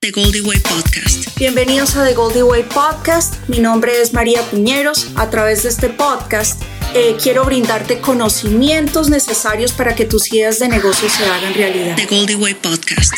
The Goldie Way Podcast. Bienvenidos a The Goldie Way Podcast. Mi nombre es María Piñeros. A través de este podcast eh, quiero brindarte conocimientos necesarios para que tus ideas de negocio se hagan realidad. The Goldie Way Podcast.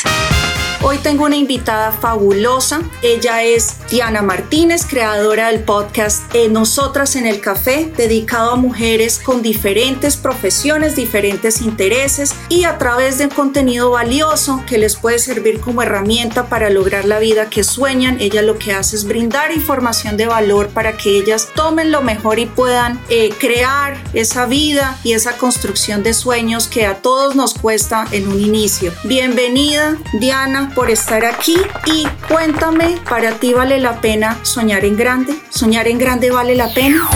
Hoy tengo una invitada fabulosa. Ella es Diana Martínez, creadora del podcast Nosotras en el Café, dedicado a mujeres con diferentes profesiones, diferentes intereses y a través de contenido valioso que les puede servir como herramienta para lograr la vida que sueñan. Ella lo que hace es brindar información de valor para que ellas tomen lo mejor y puedan eh, crear esa vida y esa construcción de sueños que a todos nos cuesta en un inicio. Bienvenida, Diana por estar aquí y cuéntame, ¿para ti vale la pena soñar en grande? ¿Soñar en grande vale la pena?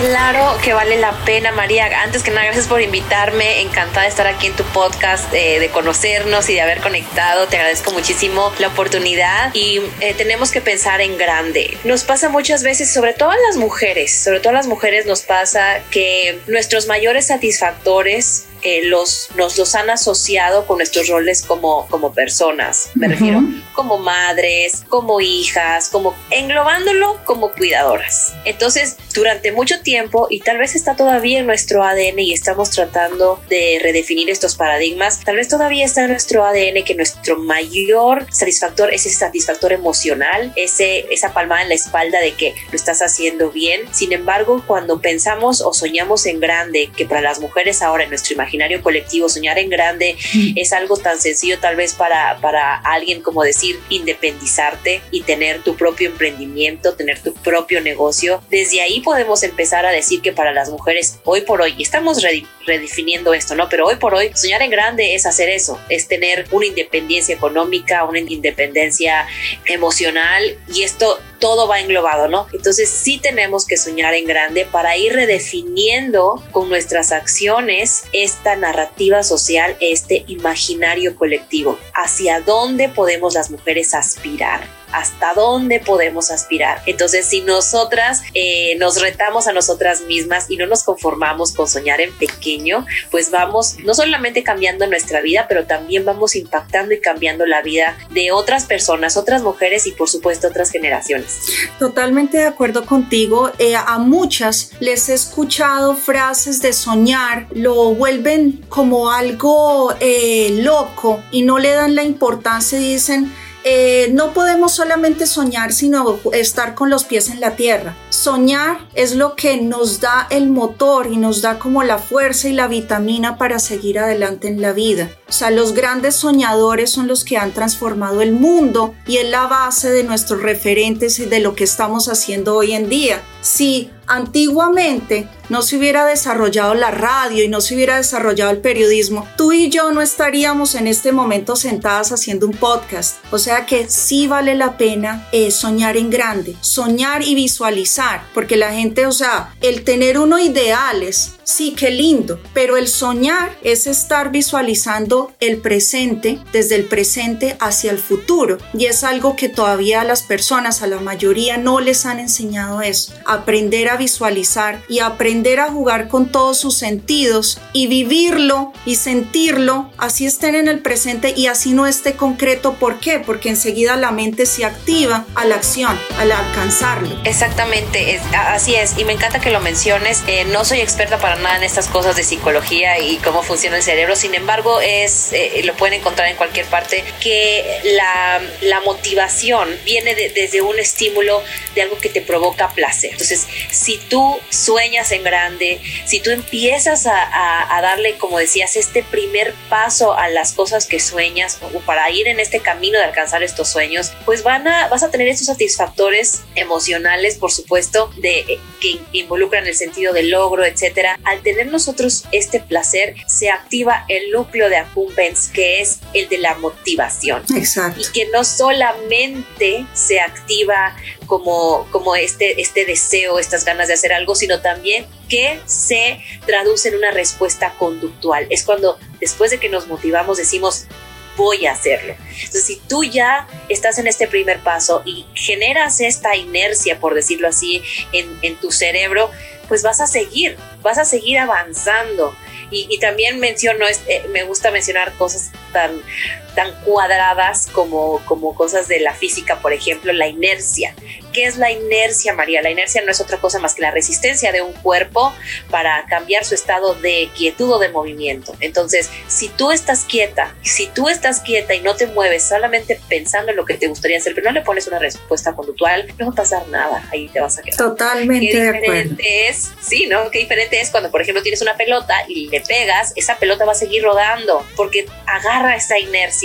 Claro que vale la pena, María. Antes que nada, gracias por invitarme. Encantada de estar aquí en tu podcast, eh, de conocernos y de haber conectado. Te agradezco muchísimo la oportunidad y eh, tenemos que pensar en grande. Nos pasa muchas veces, sobre todo a las mujeres, sobre todo a las mujeres nos pasa que nuestros mayores satisfactores eh, los, nos los han asociado con nuestros roles como, como personas, me refiero, como madres, como hijas, como englobándolo como cuidadoras. Entonces, durante mucho tiempo, y tal vez está todavía en nuestro ADN y estamos tratando de redefinir estos paradigmas, tal vez todavía está en nuestro ADN que nuestro mayor satisfactor es ese satisfactor emocional, ese, esa palmada en la espalda de que lo estás haciendo bien. Sin embargo, cuando pensamos o soñamos en grande, que para las mujeres ahora en nuestro imaginario, imaginario colectivo, soñar en grande es algo tan sencillo tal vez para, para alguien como decir independizarte y tener tu propio emprendimiento, tener tu propio negocio. Desde ahí podemos empezar a decir que para las mujeres hoy por hoy, estamos redefiniendo esto, ¿no? Pero hoy por hoy soñar en grande es hacer eso, es tener una independencia económica, una independencia emocional y esto todo va englobado, ¿no? Entonces sí tenemos que soñar en grande para ir redefiniendo con nuestras acciones esta narrativa social, este imaginario colectivo, hacia dónde podemos las mujeres aspirar hasta dónde podemos aspirar. Entonces, si nosotras eh, nos retamos a nosotras mismas y no nos conformamos con soñar en pequeño, pues vamos no solamente cambiando nuestra vida, pero también vamos impactando y cambiando la vida de otras personas, otras mujeres y por supuesto otras generaciones. Totalmente de acuerdo contigo. Eh, a muchas les he escuchado frases de soñar, lo vuelven como algo eh, loco y no le dan la importancia y dicen, eh, no podemos solamente soñar, sino estar con los pies en la tierra. Soñar es lo que nos da el motor y nos da como la fuerza y la vitamina para seguir adelante en la vida. O sea, los grandes soñadores son los que han transformado el mundo y es la base de nuestros referentes y de lo que estamos haciendo hoy en día. Si antiguamente no se hubiera desarrollado la radio y no se hubiera desarrollado el periodismo, tú y yo no estaríamos en este momento sentadas haciendo un podcast. O sea que sí vale la pena eh, soñar en grande, soñar y visualizar, porque la gente, o sea, el tener uno ideales, sí, qué lindo, pero el soñar es estar visualizando el presente, desde el presente hacia el futuro. Y es algo que todavía a las personas, a la mayoría, no les han enseñado eso. Aprender a visualizar y aprender a jugar con todos sus sentidos y vivirlo y sentirlo, así estén en el presente y así no esté concreto. ¿Por qué? Porque enseguida la mente se activa a la acción, al alcanzarlo. Exactamente, así es. Y me encanta que lo menciones. Eh, no soy experta para en estas cosas de psicología y cómo funciona el cerebro. Sin embargo, es eh, lo pueden encontrar en cualquier parte que la, la motivación viene desde un estímulo de algo que te provoca placer. Entonces, si tú sueñas en grande, si tú empiezas a, a, darle, como decías, este primer paso a las cosas que sueñas o para ir en este camino de alcanzar estos sueños, pues van a, vas a tener estos satisfactores emocionales, por supuesto, de, eh, que involucran el sentido del logro, etcétera. Al tener nosotros este placer, se activa el núcleo de accumbens, que es el de la motivación. Exacto. Y que no solamente se activa como, como este, este deseo, estas ganas de hacer algo, sino también que se traduce en una respuesta conductual. Es cuando después de que nos motivamos decimos, voy a hacerlo. Entonces, si tú ya estás en este primer paso y generas esta inercia, por decirlo así, en, tu cerebro, pues vas a seguir, vas a seguir avanzando. Y, también menciono, eh, me gusta mencionar cosas tan tan cuadradas como, como cosas de la física, por ejemplo, la inercia. ¿Qué es la inercia, María? La inercia no es otra cosa más que la resistencia de un cuerpo para cambiar su estado de quietud o de movimiento. Entonces, si tú estás quieta, si tú estás quieta y no te mueves solamente pensando en lo que te gustaría hacer, pero no le pones una respuesta conductual, no va a pasar nada, ahí te vas a quedar. Totalmente Qué de acuerdo. diferente es, sí, ¿no? Qué diferente es cuando, por ejemplo, tienes una pelota y le pegas, esa pelota va a seguir rodando porque agarra esa inercia.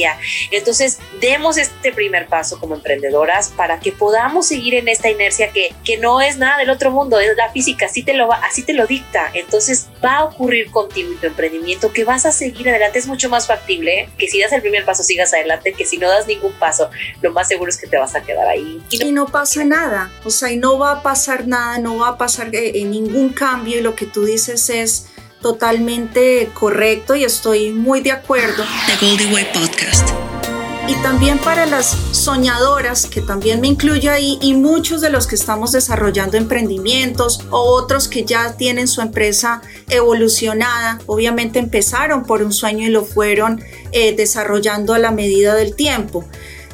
Entonces, demos este primer paso como emprendedoras para que podamos seguir en esta inercia que, que no es nada del otro mundo, es la física, así te, lo va, así te lo dicta. Entonces, va a ocurrir contigo y tu emprendimiento que vas a seguir adelante. Es mucho más factible ¿eh? que si das el primer paso sigas adelante, que si no das ningún paso, lo más seguro es que te vas a quedar ahí. Y no, pasa nada, o sea, y no va a pasar nada, no va a pasar eh, ningún cambio y lo que tú dices es totalmente correcto y estoy muy de acuerdo. The Goldie Way Podcast. Y también para las soñadoras, que también me incluyo ahí, y muchos de los que estamos desarrollando emprendimientos o otros que ya tienen su empresa evolucionada, obviamente empezaron por un sueño y lo fueron eh, desarrollando a la medida del tiempo.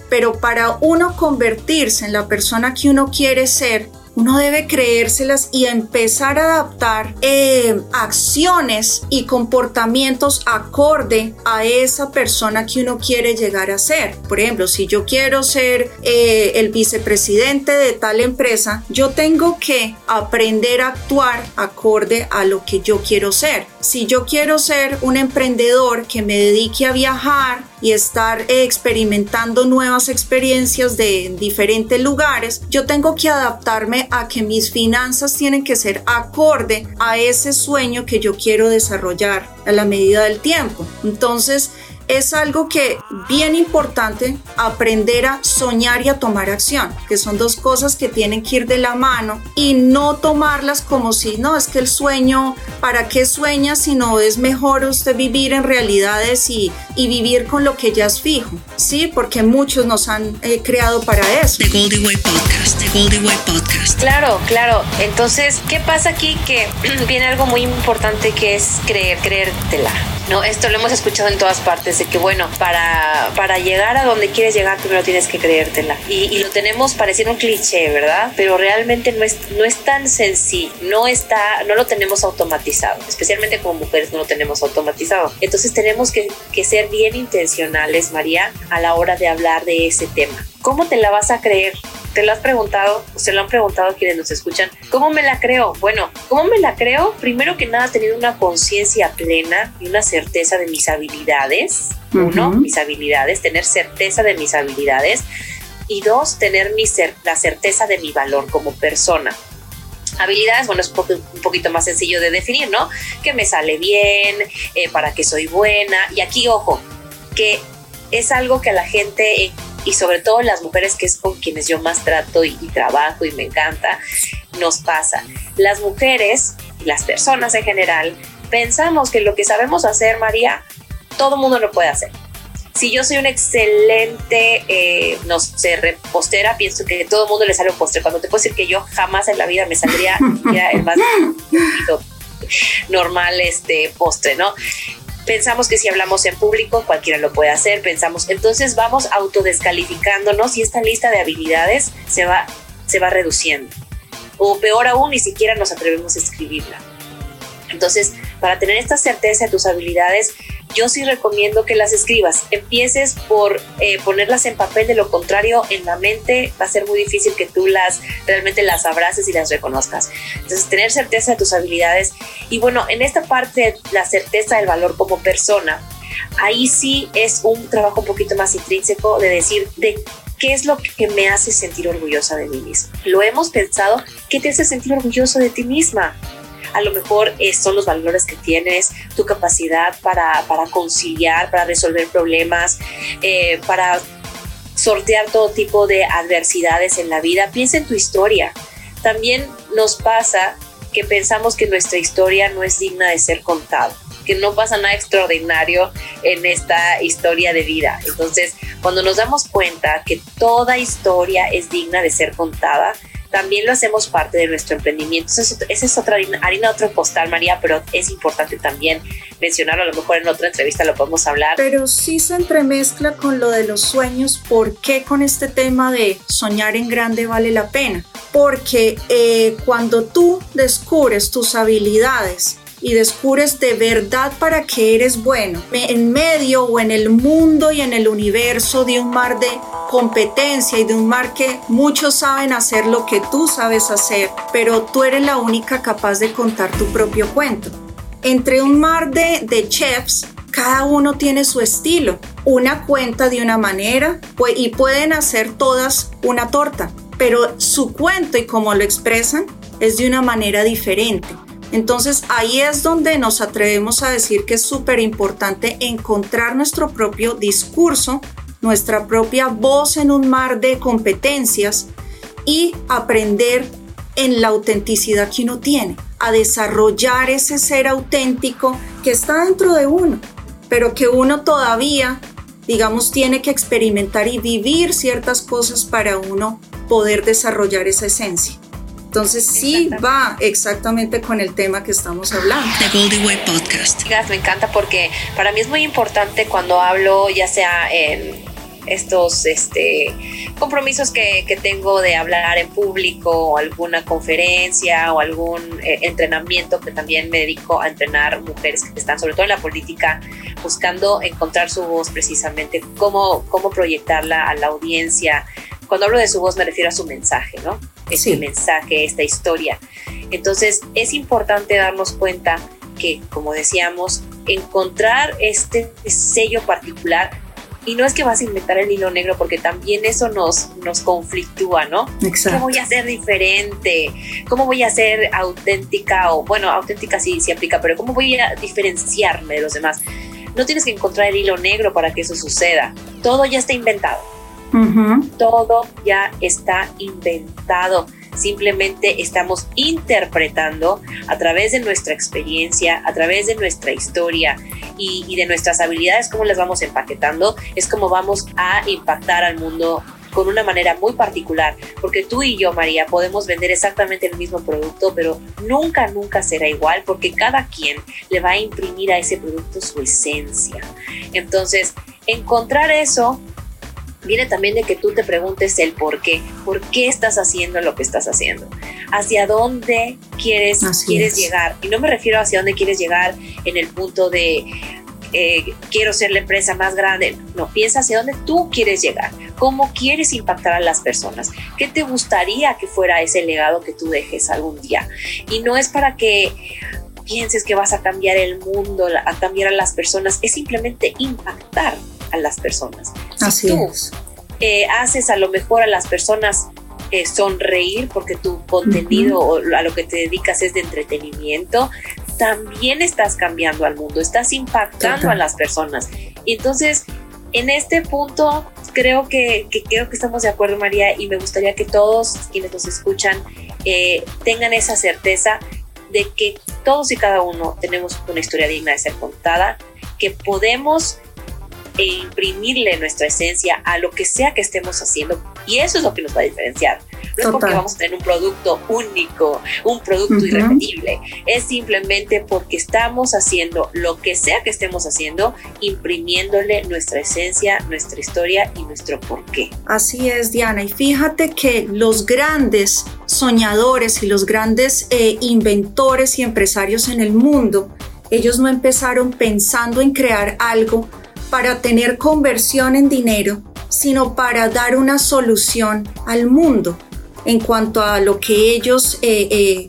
Pero para uno convertirse en la persona que uno quiere ser, uno debe creérselas y empezar a adaptar eh, acciones y comportamientos acorde a esa persona que uno quiere llegar a ser. Por ejemplo, si yo quiero ser eh, el vicepresidente de tal empresa, yo tengo que aprender a actuar acorde a lo que yo quiero ser. Si yo quiero ser un emprendedor que me dedique a viajar y estar eh, experimentando nuevas experiencias de diferentes lugares, yo tengo que adaptarme a que mis finanzas tienen que ser acorde a ese sueño que yo quiero desarrollar a la medida del tiempo. Entonces, es algo que bien importante aprender a soñar y a tomar acción, que son dos cosas que tienen que ir de la mano y no tomarlas como si no es que el sueño, ¿para qué sueña? Sino es mejor usted vivir en realidades y, y vivir con lo que ya es fijo, ¿sí? Porque muchos nos han eh, creado para eso. The Goldie Way Podcast. The Goldie Way Podcast. Claro, claro. Entonces, ¿qué pasa aquí? Que viene algo muy importante que es creer, creértela. No, esto lo hemos escuchado en todas partes, de que bueno, para, para llegar a donde quieres llegar, primero tienes que creértela. Y, lo tenemos pareciendo un cliché, ¿verdad? Pero realmente no es, no es tan sencillo, no está, no lo tenemos automatizado, especialmente como mujeres no lo tenemos automatizado. Entonces tenemos que, que ser bien intencionales, María, a la hora de hablar de ese tema. ¿Cómo te la vas a creer? ¿Te lo has preguntado? ¿Se lo han preguntado quienes nos escuchan? ¿Cómo me la creo? Bueno, ¿cómo me la creo? Primero que nada, teniendo una conciencia plena y una certeza de mis habilidades. Uh -huh. Uno, mis habilidades, tener certeza de mis habilidades. Y dos, tener mi cer la certeza de mi valor como persona. Habilidades, bueno, es un, poco, un, poquito más sencillo de definir, ¿no? Que me sale bien, eh, para que soy buena. Y aquí, ojo, que es algo que a la gente y sobre todo las mujeres que es con quienes yo más trato y, y, trabajo y me encanta, nos pasa. Las mujeres las personas en general pensamos que lo que sabemos hacer, María, todo mundo lo puede hacer. Si yo soy una excelente, eh, no sé, repostera, pienso que todo mundo le sale un postre. Cuando te puedo decir que yo jamás en la vida me saldría el más normal este postre, ¿no? Pensamos que si hablamos en público cualquiera lo puede hacer, pensamos, entonces vamos autodescalificándonos y esta lista de habilidades se va, se va reduciendo. O peor aún, ni siquiera nos atrevemos a escribirla. Entonces, para tener esta certeza de tus habilidades, yo sí recomiendo que las escribas. Empieces por eh, ponerlas en papel, de lo contrario, en la mente va a ser muy difícil que tú las realmente las abraces y las reconozcas. Entonces, tener certeza de tus habilidades. Y bueno, en esta parte, la certeza del valor como persona, ahí sí es un trabajo un poquito más intrínseco de decir de qué es lo que me hace sentir orgullosa de mí misma. Lo hemos pensado, ¿qué te hace sentir orgulloso de ti misma? A lo mejor eh, son los valores que tienes, tu capacidad para, para conciliar, para resolver problemas, eh, para sortear todo tipo de adversidades en la vida. Piensa en tu historia. También nos pasa que pensamos que nuestra historia no es digna de ser contada que no pasa nada extraordinario en esta historia de vida. Entonces, cuando nos damos cuenta que toda historia es digna de ser contada, también lo hacemos parte de nuestro emprendimiento. Esa es, otra harina, otro postal, María, pero es importante también mencionarlo. A lo mejor en otra entrevista lo podemos hablar. Pero sí se entremezcla con lo de los sueños. ¿Por qué con este tema de soñar en grande vale la pena? Porque eh, cuando tú descubres tus habilidades, y descubres de verdad para qué eres bueno. En medio o en el mundo y en el universo de un mar de competencia y de un mar que muchos saben hacer lo que tú sabes hacer, pero tú eres la única capaz de contar tu propio cuento. Entre un mar de, de chefs, cada uno tiene su estilo. Una cuenta de una manera y pueden hacer todas una torta, pero su cuento y cómo lo expresan es de una manera diferente. Entonces ahí es donde nos atrevemos a decir que es súper importante encontrar nuestro propio discurso, nuestra propia voz en un mar de competencias y aprender en la autenticidad que uno tiene, a desarrollar ese ser auténtico que está dentro de uno, pero que uno todavía, digamos, tiene que experimentar y vivir ciertas cosas para uno poder desarrollar esa esencia. Entonces sí va exactamente con el tema que estamos hablando. The Goldie Way Podcast. Me encanta porque para mí es muy importante cuando hablo, ya sea en estos este, compromisos que, que, tengo de hablar en público o alguna conferencia o algún eh, entrenamiento que también me dedico a entrenar mujeres que están sobre todo en la política buscando encontrar su voz precisamente, cómo, cómo proyectarla a la audiencia. Cuando hablo de su voz me refiero a su mensaje, ¿no? Este mensaje, esta historia. Entonces es importante darnos cuenta que, como decíamos, encontrar este sello particular y no es que vas a inventar el hilo negro, porque también eso nos, nos conflictúa, ¿no? Exacto. ¿Cómo voy a ser diferente? ¿Cómo voy a ser auténtica? O bueno, auténtica sí, sí aplica, pero ¿cómo voy a diferenciarme de los demás? No tienes que encontrar el hilo negro para que eso suceda. Todo ya está inventado. Todo ya está inventado. Simplemente estamos interpretando a través de nuestra experiencia, a través de nuestra historia y, de nuestras habilidades, cómo las vamos empaquetando, es como vamos a impactar al mundo con una manera muy particular, porque tú y yo, María, podemos vender exactamente el mismo producto, pero nunca, nunca será igual, porque cada quien le va a imprimir a ese producto su esencia. Entonces, encontrar eso viene también de que tú te preguntes el por qué, por qué estás haciendo lo que estás haciendo, hacia dónde quieres, quieres llegar. Y no me refiero hacia dónde quieres llegar en el punto de eh, quiero ser la empresa más grande. No, piensa hacia dónde tú quieres llegar, cómo quieres impactar a las personas, qué te gustaría que fuera ese legado que tú dejes algún día. Y no es para que pienses que vas a cambiar el mundo, a cambiar a las personas, es simplemente impactar a las personas. Así tú eh, haces a lo mejor a las personas eh, sonreír porque tu contenido o a lo que te dedicas es de entretenimiento, también estás cambiando al mundo, estás impactando a las personas. Y entonces, en este punto, creo que, creo que estamos de acuerdo, María, y me gustaría que todos quienes nos escuchan eh, tengan esa certeza de que todos y cada uno tenemos una historia digna de ser contada, que podemos e imprimirle nuestra esencia a lo que sea que estemos haciendo. Y eso es lo que nos va a diferenciar. No es porque vamos a tener un producto único, un producto irrepetible. Es simplemente porque estamos haciendo lo que sea que estemos haciendo, imprimiéndole nuestra esencia, nuestra historia y nuestro porqué. Así es, Diana. Y fíjate que los grandes soñadores y los grandes eh, inventores y empresarios en el mundo, ellos no empezaron pensando en crear algo para tener conversión en dinero, sino para dar una solución al mundo en cuanto a lo que ellos eh, eh,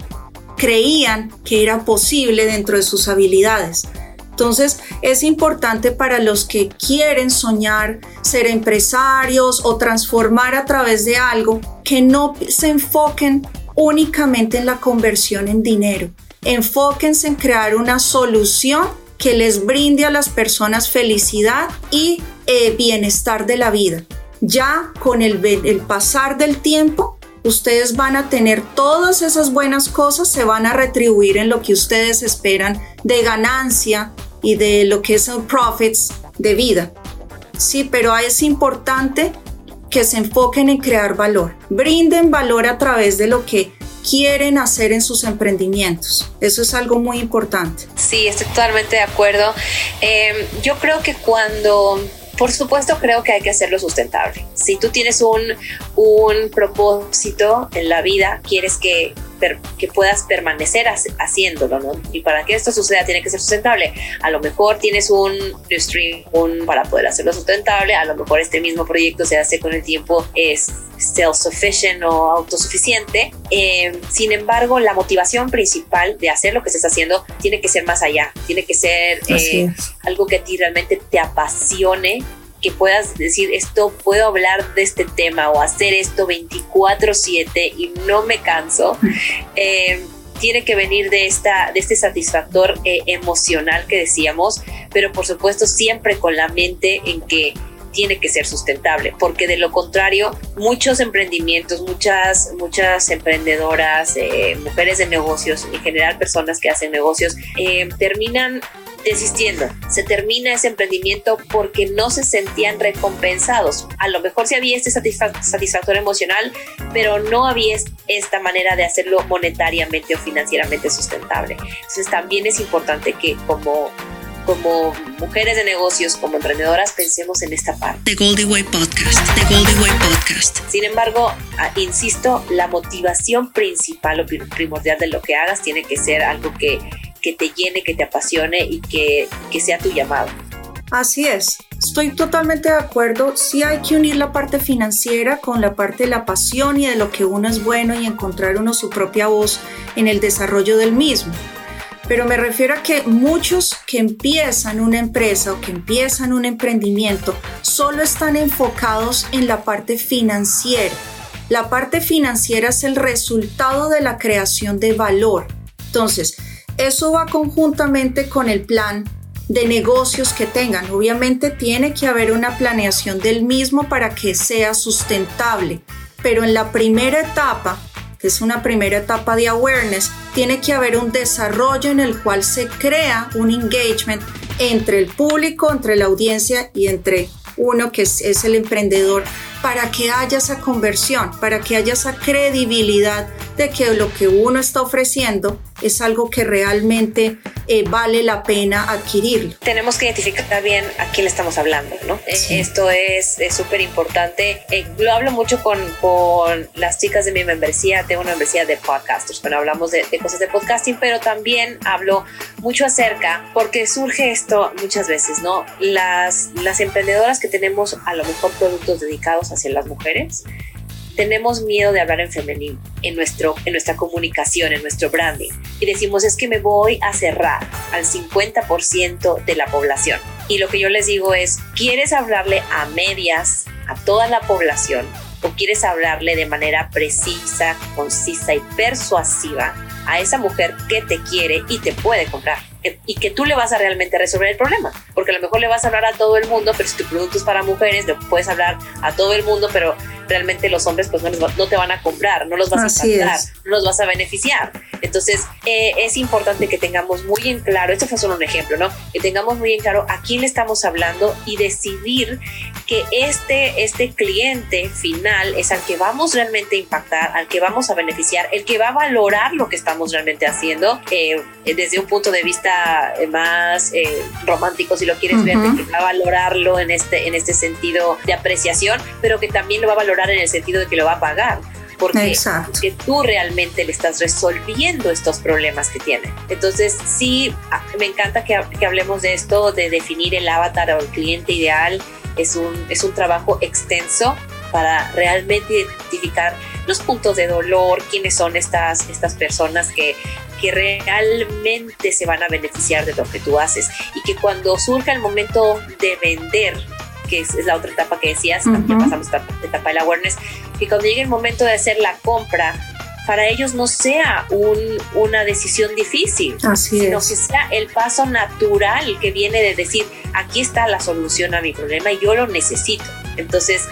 creían que era posible dentro de sus habilidades. Entonces es importante para los que quieren soñar ser empresarios o transformar a través de algo que no se enfoquen únicamente en la conversión en dinero. Enfóquense en crear una solución que les brinde a las personas felicidad y eh, bienestar de la vida. Ya con el, el pasar del tiempo, ustedes van a tener todas esas buenas cosas, se van a retribuir en lo que ustedes esperan de ganancia y de lo que son profits de vida. Sí, pero es importante que se enfoquen en crear valor. Brinden valor a través de lo que quieren hacer en sus emprendimientos. Eso es algo muy importante. Sí, estoy totalmente de acuerdo. Em, yo creo que cuando por supuesto, creo que hay que hacerlo sustentable. Si tú tienes un, un propósito en la vida, quieres que que puedas permanecer haciéndolo, ¿no? Y para que esto suceda tiene que ser sustentable. A lo mejor tienes un stream un, para poder hacerlo sustentable, a lo mejor este mismo proyecto se hace con el tiempo es self-sufficient o autosuficiente. Eh, sin embargo, la motivación principal de hacer lo que estás haciendo tiene que ser más allá, tiene que ser eh, algo que a ti realmente te apasione que puedas decir esto, puedo hablar de este tema o hacer esto 24/7 y no me canso, eh, tiene que venir de, esta, de este satisfactor eh, emocional que decíamos, pero por supuesto siempre con la mente en que tiene que ser sustentable, porque de lo contrario, muchos emprendimientos, muchas, muchas emprendedoras, eh, mujeres de negocios, en general personas que hacen negocios, terminan desistiendo. Se termina ese emprendimiento porque no se sentían recompensados. A lo mejor sí había este satisfactor emocional, pero no había esta manera de hacerlo monetariamente o financieramente sustentable. Entonces también es importante que como como mujeres de negocios, como emprendedoras, pensemos en esta parte. The Goldie Way Podcast. The Goldie Way Podcast. Sin embargo, ah, insisto, la motivación principal o primordial de lo que hagas tiene que ser algo que que te llene, que te apasione y que, que sea tu llamado. Así es, estoy totalmente de acuerdo. Sí hay que unir la parte financiera con la parte de la pasión y de lo que uno es bueno y encontrar uno su propia voz en el desarrollo del mismo. Pero me refiero a que muchos que empiezan una empresa o que empiezan un emprendimiento solo están enfocados en la parte financiera. La parte financiera es el resultado de la creación de valor. Entonces, eso va conjuntamente con el plan de negocios que tengan. Obviamente tiene que haber una planeación del mismo para que sea sustentable, pero en la primera etapa, que es una primera etapa de awareness, tiene que haber un desarrollo en el cual se crea un engagement entre el público, entre la audiencia y entre uno que es, el emprendedor para que haya esa conversión, para que haya esa credibilidad de que lo que uno está ofreciendo es algo que realmente eh, vale la pena adquirirlo. Tenemos que identificar bien a quién le estamos hablando, ¿no? Eh, esto es súper importante. Eh, lo hablo mucho con, con, las chicas de mi membresía, tengo una membresía de podcasters, bueno, hablamos de, de cosas de podcasting, pero también hablo mucho acerca, porque surge esto muchas veces, ¿no? Las, las emprendedoras que tenemos a lo mejor productos dedicados hacia las mujeres, tenemos miedo de hablar en femenino en, nuestro, en nuestra comunicación, en nuestro branding. Y decimos, es que me voy a cerrar al 50% de la población. Y lo que yo les digo es, ¿quieres hablarle a medias, a toda la población? ¿O quieres hablarle de manera precisa, concisa y persuasiva a esa mujer que te quiere y te puede comprar? Y que tú le vas a realmente resolver el problema. Porque a lo mejor le vas a hablar a todo el mundo, pero si tu producto es para mujeres, le puedes hablar a todo el mundo, pero realmente los hombres pues no, no te van a comprar, no los vas a encantar, no los vas a beneficiar. Entonces eh, es importante que tengamos muy en claro, esto fue solo un ejemplo, ¿no? Que tengamos muy en claro a quién le estamos hablando y decidir que este, este cliente final es al que vamos realmente a impactar, al que vamos a beneficiar, el que va a valorar lo que estamos realmente haciendo eh, desde un punto de vista eh, más romántico, si lo quieres ver, que va a valorarlo en este, en este sentido de apreciación, pero que también lo va a valorar en el sentido de que lo va a pagar. Porque, tú realmente le estás resolviendo estos problemas que tiene. Entonces, sí, me encanta que, que hablemos de esto, de definir el avatar o el cliente ideal. Es un, es un trabajo extenso para realmente identificar los puntos de dolor, quiénes son estas, estas personas que, que realmente se van a beneficiar de lo que tú haces y que cuando surja el momento de vender que es, la otra etapa que decías, uh pasamos etapa del awareness, que cuando llegue el momento de hacer la compra, para ellos no sea un, una decisión difícil, sino que sea el paso natural que viene de decir, aquí está la solución a mi problema y yo lo necesito. Entonces,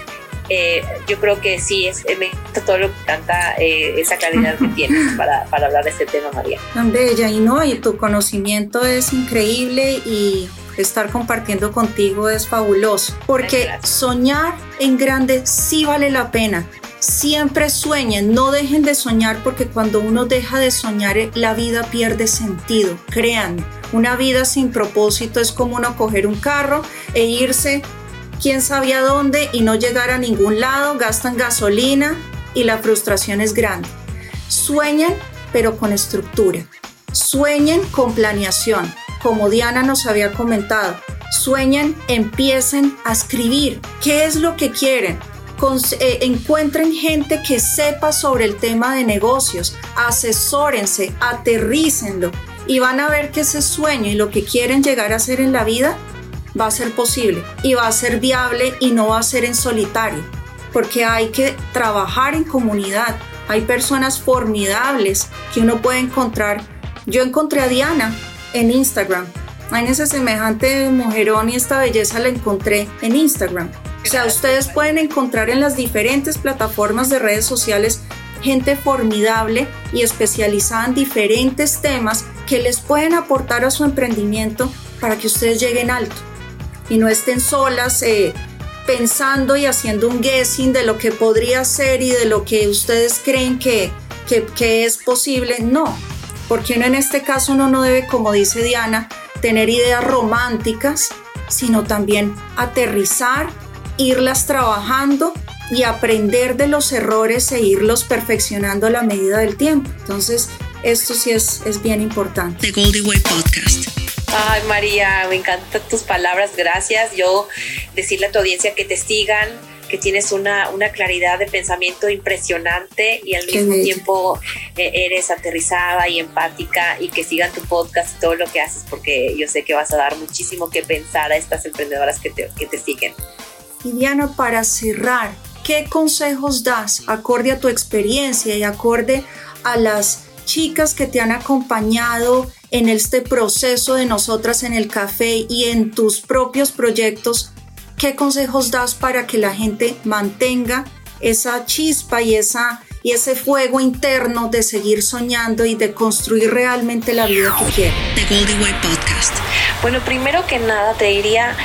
eh, yo creo que sí, es, me gusta todo lo que canta eh, esa calidad que tienes para, para, hablar de este tema, María. Tan bella, y no, y tu conocimiento es increíble y estar compartiendo contigo es fabuloso, porque soñar en grande sí vale la pena. Siempre sueñen, no dejen de soñar porque cuando uno deja de soñar la vida pierde sentido. Crean, una vida sin propósito es como uno coger un carro e irse quién sabía dónde y no llegar a ningún lado, gastan gasolina y la frustración es grande. Sueñen pero con estructura. Sueñen con planeación, como Diana nos había comentado. Sueñen, empiecen a escribir qué es lo que quieren, eh, encuentren gente que sepa sobre el tema de negocios, asesórense, aterrícenlo y van a ver que ese sueño y lo que quieren llegar a hacer en la vida va a ser posible y va a ser viable y no va a ser en solitario, porque hay que trabajar en comunidad. Hay personas formidables que uno puede encontrar. Yo encontré a Diana en Instagram. En ese semejante mujerón y esta belleza la encontré en Instagram. O sea, ustedes pueden encontrar en las diferentes plataformas de redes sociales gente formidable y especializada en diferentes temas que les pueden aportar a su emprendimiento para que ustedes lleguen alto y no estén solas eh, pensando y haciendo un guessing de lo que podría ser y de lo que ustedes creen que, que, es posible. No, porque en este caso uno no debe, como dice Diana, tener ideas románticas, sino también aterrizar irlas trabajando y aprender de los errores e irlos perfeccionando a la medida del tiempo. Entonces, esto sí es, es bien importante. The Goldie Way Podcast. Ay, María, me encantan tus palabras, gracias. Yo decirle a tu audiencia que te sigan, que tienes una, una claridad de pensamiento impresionante y al mismo tiempo eh, eres aterrizada y empática y que sigan tu podcast y todo lo que haces porque yo sé que vas a dar muchísimo que pensar a estas emprendedoras que te, que te siguen. Y Diana, para cerrar, ¿qué consejos das acorde a tu experiencia y acorde a las chicas que te han acompañado en este proceso de nosotras en el café y en tus propios proyectos? ¿Qué consejos das para que la gente mantenga esa chispa y, esa, y ese fuego interno de seguir soñando y de construir realmente la vida que quiere? The Goldie Way Podcast. Bueno, primero que nada te diría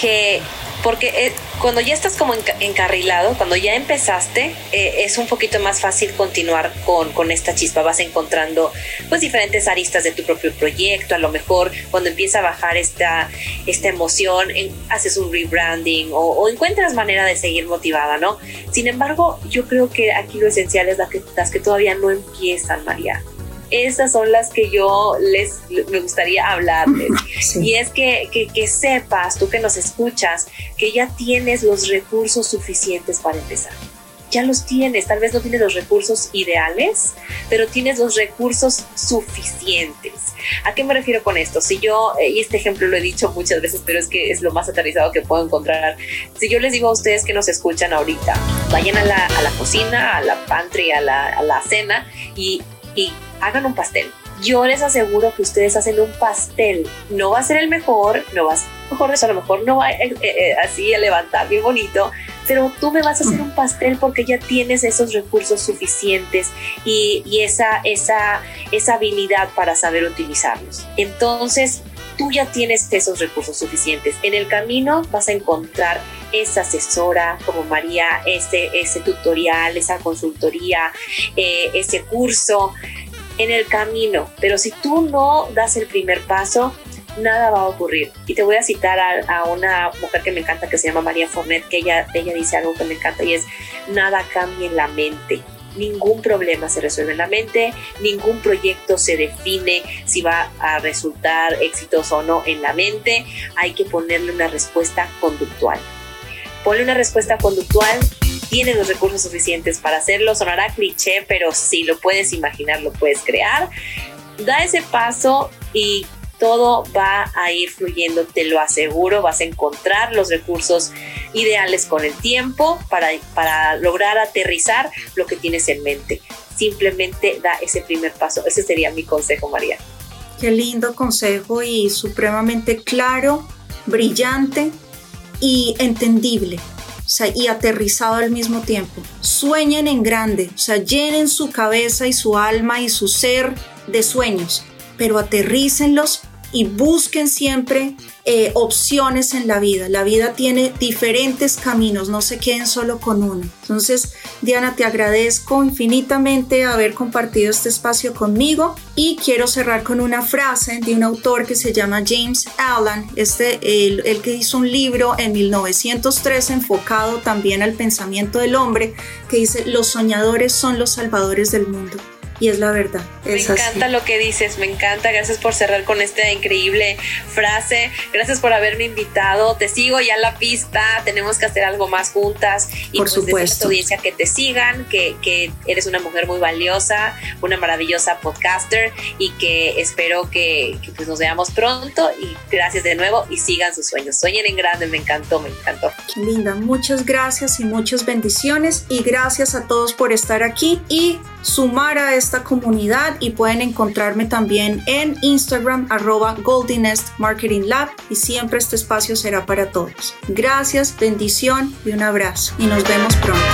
que porque eh, cuando ya estás como encarrilado, cuando ya empezaste, eh, es un poquito más fácil continuar con, con, esta chispa. Vas encontrando pues diferentes aristas de tu propio proyecto. A lo mejor cuando empieza a bajar esta, esta emoción, haces un rebranding o, o, encuentras manera de seguir motivada, ¿no? Sin embargo, yo creo que aquí lo esencial es las que, las que todavía no empiezan, María esas son las que yo les me gustaría hablarles. Y es que, que, sepas, tú que nos escuchas, ya tienes los recursos suficientes para empezar. Ya los tienes, tal vez no tienes los recursos ideales, pero tienes los recursos suficientes. ¿A qué me refiero con esto? Si yo, eh, y este ejemplo lo he dicho muchas veces, pero es que es lo más aterrizado que puedo encontrar. Si yo les digo a ustedes que nos escuchan ahorita, vayan a la, cocina, a la pantry, a la, cena y hagan un pastel. Yo les aseguro que ustedes hacen un pastel. No va a ser el mejor, no va a ser a lo mejor no va eh, eh, eh, así a levantar bien bonito, pero tú me vas a hacer un pastel porque ya tienes esos recursos suficientes y, y esa, esa, esa habilidad para saber utilizarlos. Entonces, tú ya tienes esos recursos suficientes. En el camino vas a encontrar esa asesora como María, ese, ese tutorial, esa consultoría, ese curso en el camino, pero si tú no das el primer paso, nada va a ocurrir. Y te voy a citar a, una mujer que me encanta que se llama María Fornet, que ella, ella dice algo que me encanta y es, nada cambia en la mente. Ningún problema se resuelve en la mente, ningún proyecto se define si va a resultar exitoso o no en la mente, hay que ponerle una respuesta conductual. Ponle una respuesta conductual tienes los recursos suficientes para hacerlo. Sonará cliché, pero si lo puedes imaginar, lo puedes crear. Da ese paso y todo va a ir fluyendo, te lo aseguro, vas a encontrar los recursos ideales con el tiempo para, para lograr aterrizar lo que tienes en mente. Simplemente da ese primer paso. Ese sería mi consejo, María. Qué lindo consejo y supremamente claro, brillante y entendible y aterrizado al mismo tiempo. Sueñen en grande, o sea, llenen su cabeza y su alma y su ser de sueños, pero aterrícenlos y busquen siempre eh, opciones en la vida. La vida tiene diferentes caminos, no se queden solo con uno. Entonces, Diana, te agradezco infinitamente haber compartido este espacio conmigo y quiero cerrar con una frase de un autor que se llama James Allen, este, el, el que hizo un libro en 1903 enfocado también al pensamiento del hombre, que dice, los soñadores son los salvadores del mundo y es la verdad. me encanta lo que dices, me encanta. Gracias por cerrar con esta increíble frase. Gracias por haberme invitado. Te sigo ya en la pista. Tenemos que hacer algo más juntas. Y por pues supuesto. a tu audiencia que te sigan, que, que, eres una mujer muy valiosa, una maravillosa podcaster y que espero que, que, pues nos veamos pronto. Y gracias de nuevo y sigan sus sueños. Sueñen en grande, me encantó, me encantó. Linda, muchas gracias y muchas bendiciones. Y gracias a todos por estar aquí y sumar a esta comunidad y pueden encontrarme también en Instagram arroba Goldinest Marketing Lab y siempre este espacio será para todos. Gracias, bendición y un abrazo y nos vemos pronto.